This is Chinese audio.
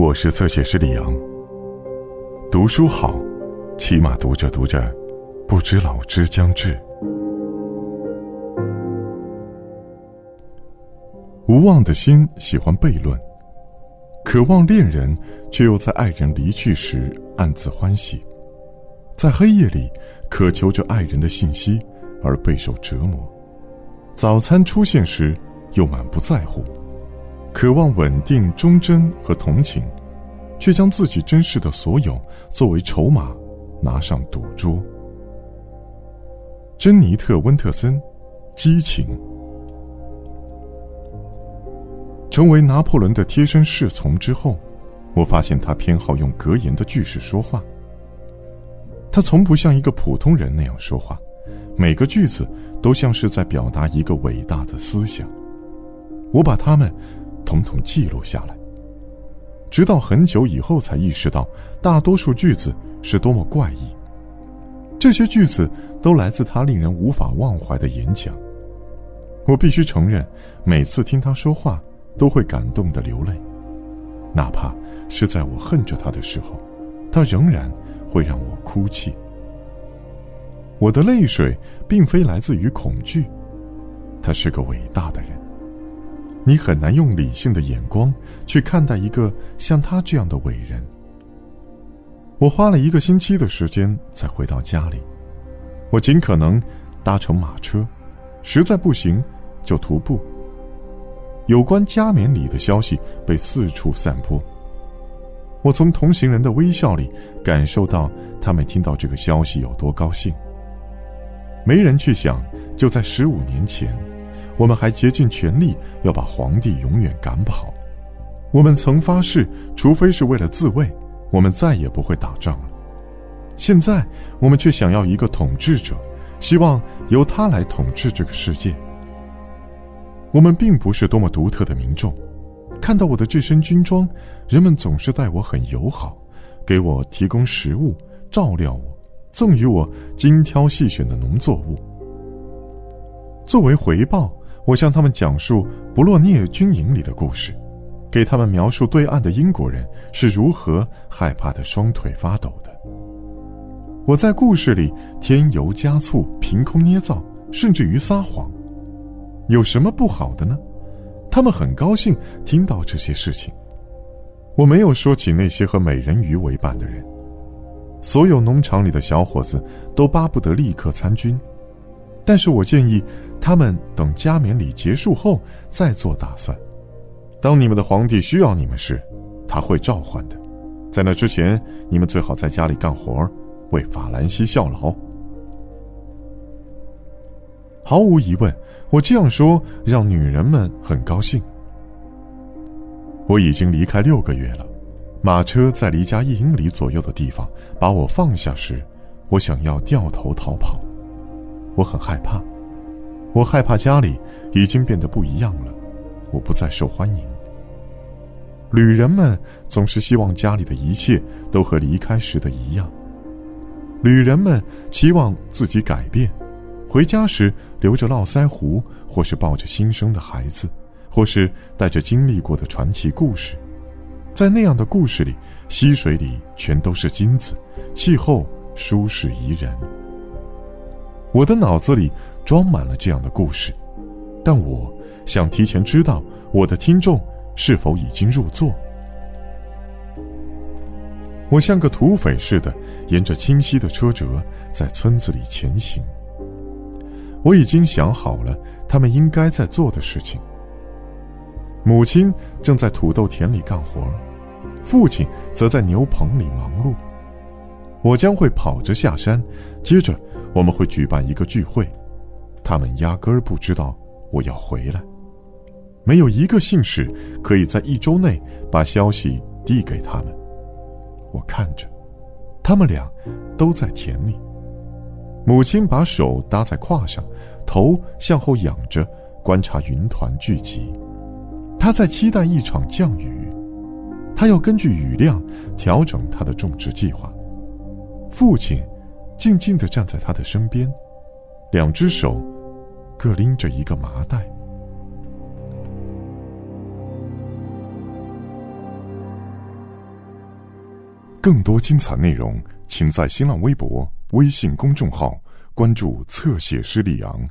我是侧写师李阳。读书好，起码读着读着，不知老之将至。无望的心喜欢悖论，渴望恋人，却又在爱人离去时暗自欢喜，在黑夜里渴求着爱人的信息而备受折磨。早餐出现时又满不在乎。渴望稳定、忠贞和同情，却将自己珍视的所有作为筹码，拿上赌桌。珍妮特·温特森，激情。成为拿破仑的贴身侍从之后，我发现他偏好用格言的句式说话。他从不像一个普通人那样说话，每个句子都像是在表达一个伟大的思想。我把他们。统统记录下来，直到很久以后才意识到，大多数句子是多么怪异。这些句子都来自他令人无法忘怀的演讲。我必须承认，每次听他说话，都会感动的流泪，哪怕是在我恨着他的时候，他仍然会让我哭泣。我的泪水并非来自于恐惧，他是个伟大的人。你很难用理性的眼光去看待一个像他这样的伟人。我花了一个星期的时间才回到家里，我尽可能搭乘马车，实在不行就徒步。有关加冕礼的消息被四处散播，我从同行人的微笑里感受到他们听到这个消息有多高兴。没人去想，就在十五年前。我们还竭尽全力要把皇帝永远赶跑。我们曾发誓，除非是为了自卫，我们再也不会打仗了。现在，我们却想要一个统治者，希望由他来统治这个世界。我们并不是多么独特的民众。看到我的这身军装，人们总是待我很友好，给我提供食物，照料我，赠予我精挑细选的农作物。作为回报。我向他们讲述不洛涅军营里的故事，给他们描述对岸的英国人是如何害怕的双腿发抖的。我在故事里添油加醋、凭空捏造，甚至于撒谎，有什么不好的呢？他们很高兴听到这些事情。我没有说起那些和美人鱼为伴的人，所有农场里的小伙子都巴不得立刻参军。但是我建议他们等加冕礼结束后再做打算。当你们的皇帝需要你们时，他会召唤的。在那之前，你们最好在家里干活，为法兰西效劳。毫无疑问，我这样说让女人们很高兴。我已经离开六个月了，马车在离家一英里左右的地方把我放下时，我想要掉头逃跑。我很害怕，我害怕家里已经变得不一样了，我不再受欢迎。旅人们总是希望家里的一切都和离开时的一样。旅人们期望自己改变，回家时留着络腮胡，或是抱着新生的孩子，或是带着经历过的传奇故事。在那样的故事里，溪水里全都是金子，气候舒适宜人。我的脑子里装满了这样的故事，但我想提前知道我的听众是否已经入座。我像个土匪似的，沿着清晰的车辙在村子里前行。我已经想好了他们应该在做的事情。母亲正在土豆田里干活，父亲则在牛棚里忙碌。我将会跑着下山，接着。我们会举办一个聚会，他们压根儿不知道我要回来，没有一个信使可以在一周内把消息递给他们。我看着，他们俩都在田里。母亲把手搭在胯上，头向后仰着，观察云团聚集。她在期待一场降雨，她要根据雨量调整她的种植计划。父亲。静静地站在他的身边，两只手各拎着一个麻袋。更多精彩内容，请在新浪微博、微信公众号关注“侧写师李昂”。